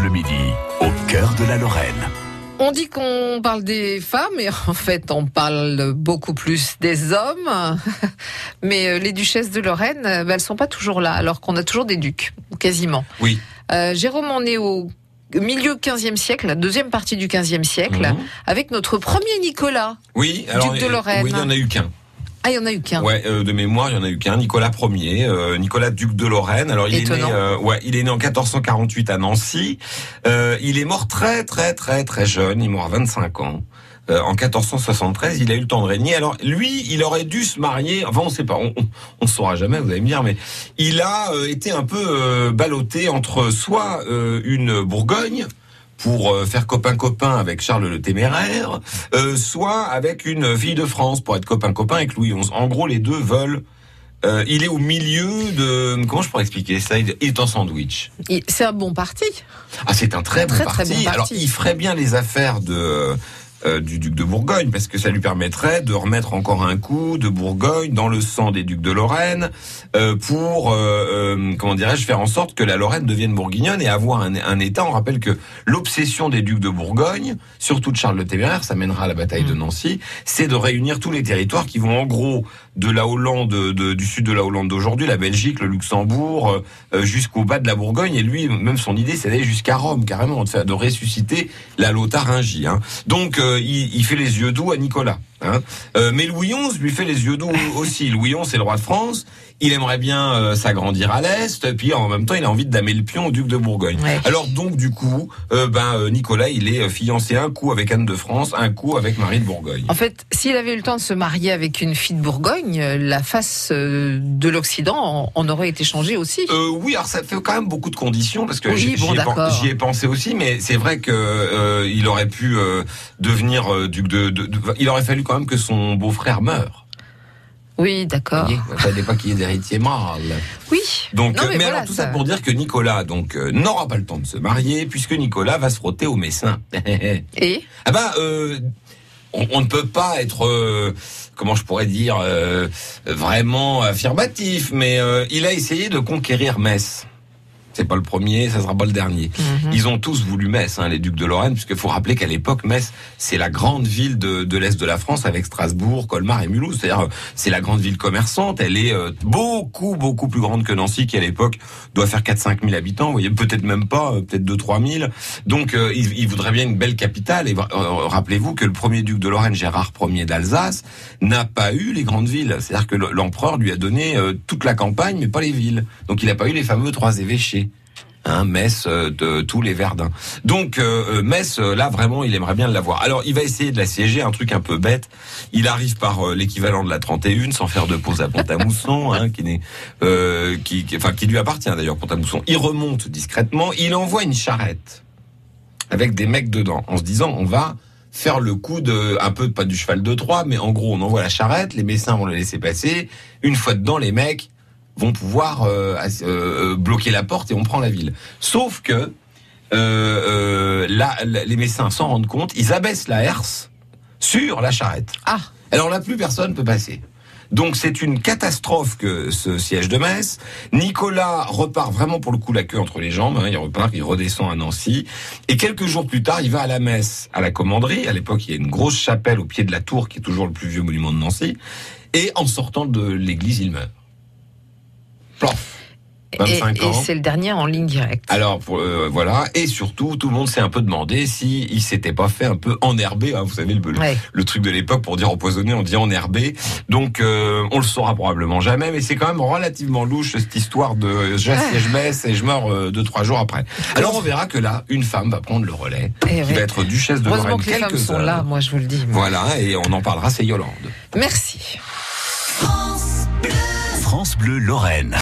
Bleu Midi, au cœur de la Lorraine. On dit qu'on parle des femmes, et en fait, on parle beaucoup plus des hommes. Mais euh, les duchesses de Lorraine, euh, ben, elles sont pas toujours là, alors qu'on a toujours des ducs, quasiment. Oui. Euh, Jérôme, on est au milieu 15e siècle, la deuxième partie du 15e siècle, Mhm. avec notre premier Nicolas. Oui, alors, Duc de Lorraine. Oui, il n'y en a eu qu'un. Ah, il y en a eu qu'un. Ouais, euh, de mémoire, il y en a eu qu'un. Nicolas Ier, euh, Nicolas duc de Lorraine. Alors il est né, euh, ouais, il est né en 1448 à Nancy. Euh, il est mort très très très très jeune. Il est mort à 25 ans. Euh, en 1473, il a eu le temps de régner. Alors lui, il aurait dû se marier. Enfin, on sait pas. On, on, on saura jamais. Vous allez me dire, mais il a euh, été un peu euh, ballotté entre soit euh, une Bourgogne pour euh, faire copain-copain avec Charles le Téméraire, euh, soit avec une fille de France pour être copain-copain avec Louis XI. En gros, les deux veulent. euh, il est au milieu de comment je pourrais expliquer ça? Il est en sandwich. C'est un bon parti. Ah, c'est un très, Très, bon, très parti. bon parti. Alors, il ferait bien les affaires de euh, du duc de Bourgogne parce que ça lui permettrait de remettre encore un coup de Bourgogne dans le sang des ducs de Lorraine euh, pour euh, euh, comment dirais-je faire en sorte que la Lorraine devienne bourguignonne et avoir un, un État. On rappelle que l'obsession des ducs de Bourgogne, surtout de Charles le Téméraire, ça mènera à la bataille Mm. de Nancy, c'est de réunir tous les territoires qui vont en gros de la Hollande, de- du sud de la Hollande d'aujourd'hui, la Belgique, le Luxembourg, euh, euh, jusqu'au bas de la Bourgogne. Et lui, même son idée, c'est d'aller jusqu'à Rome, carrément, de, faire, de ressusciter la Lotharingie. Hein. Donc, euh, il, il fait les yeux doux à Nicolas. Hein. Euh, mais Louis XI lui fait les yeux doux aussi. Louis XI, c'est le roi de France. Il aimerait bien euh, s'agrandir à l'est, puis en même temps, il a envie de damer le pion au duc de Bourgogne. Ouais. Alors donc, du coup, euh, ben Nicolas, il est fiancé un coup avec Anne de France, un coup avec Marie de Bourgogne. En fait, s'il avait eu le temps de se marier avec une fille de Bourgogne, la face de l'Occident en, aurait été changée aussi. Oui, alors ça fait quand même beaucoup de conditions parce que Oui, j'y bon, ai, pen- pensé aussi, mais c'est vrai que il aurait pu devenir duc de, de- de- Il aurait fallu quand même que son beau-frère meure. Oui, d'accord. Il fallait pas qu'il y ait d'héritier mâle. Oui. Donc, Non, mais mais, voilà, alors tout ça... ça- pour dire que Nicolas donc euh, n'aura pas le temps de se marier puisque Nicolas va se frotter au messin. Et Ah bah, euh, on, on ne peut pas être, euh, comment je pourrais dire, euh, vraiment affirmatif, mais il a essayé de conquérir Metz. C'est pas le premier, ça sera pas le dernier. Mhm. Ils ont tous voulu Metz, hein, les ducs de Lorraine, puisqu'il faut rappeler qu'à l'époque, Metz, c'est la grande ville de, de l'Est de la France, avec Strasbourg, Colmar et Mulhouse. C'est-à-dire, c'est la grande ville commerçante. Elle est euh, beaucoup, beaucoup plus grande que Nancy, qui à l'époque doit faire 4-5 000 habitants. Vous voyez, peut-être même pas, euh, peut-être 2-3 000. Donc, euh, il, il voudrait bien une belle capitale. Et euh, rappelez-vous que le premier duc de Lorraine, Gérard Ier d'Alsace, n'a pas eu les grandes villes. C'est-à-dire que le- l'empereur lui a donné euh, toute la campagne, mais pas les villes. Donc, il n'a pas eu les fameux trois évêchés hein, Metz, euh, de tous les Verdun. Donc euh, euh, Metz, euh, là vraiment, il aimerait bien l'avoir. Alors il va essayer de l'assiéger, un truc un peu bête. Il arrive par euh, l'équivalent de la 31, sans faire de pause à Pont-à-Mousson, hein, qui, n'est, euh, qui, qui- enfin qui lui appartient d'ailleurs Pont-à-Mousson. Il remonte discrètement, il envoie une charrette avec des mecs dedans, en se disant on va faire le coup de un peu pas du cheval de Troie, mais en gros on envoie la charrette, les Messins vont le laisser passer. Une fois dedans, les mecs vont pouvoir euh, euh, euh, bloquer la porte et on prend la ville. Sauf que là, les Messins s'en rendent compte, ils abaissent la herse sur la charrette. ah, Alors là, plus personne peut passer. Donc c'est une catastrophe que ce siège de Metz. Nicolas repart vraiment pour le coup la queue entre les jambes. hein. il repart, il redescend à Nancy. Et quelques jours plus tard, il va à la messe, à la commanderie. À l'époque, il y a une grosse chapelle au pied de la tour, qui est toujours le plus vieux monument de Nancy. Et en sortant de l'église, il meurt. Plof. et, 25 et ans. c'est le dernier en ligne directe. Alors euh, voilà, et surtout tout le monde s'est un peu demandé si il s'était pas fait un peu enherber, hein, vous savez le, le, Ouais. le truc de l'époque pour dire empoisonné, on dit enherbé. Donc euh, on le saura probablement jamais, mais c'est quand même relativement louche cette histoire de j'assiège Metz et je meurs euh, deux trois jours après. Alors on verra que là une femme va prendre le relais, Eh qui ouais. va être duchesse de Heureusement Lorraine que les femmes quelques sont heures. là, moi je vous le dis. Voilà, et on en parlera, c'est Yolande. Merci. France Bleu Lorraine.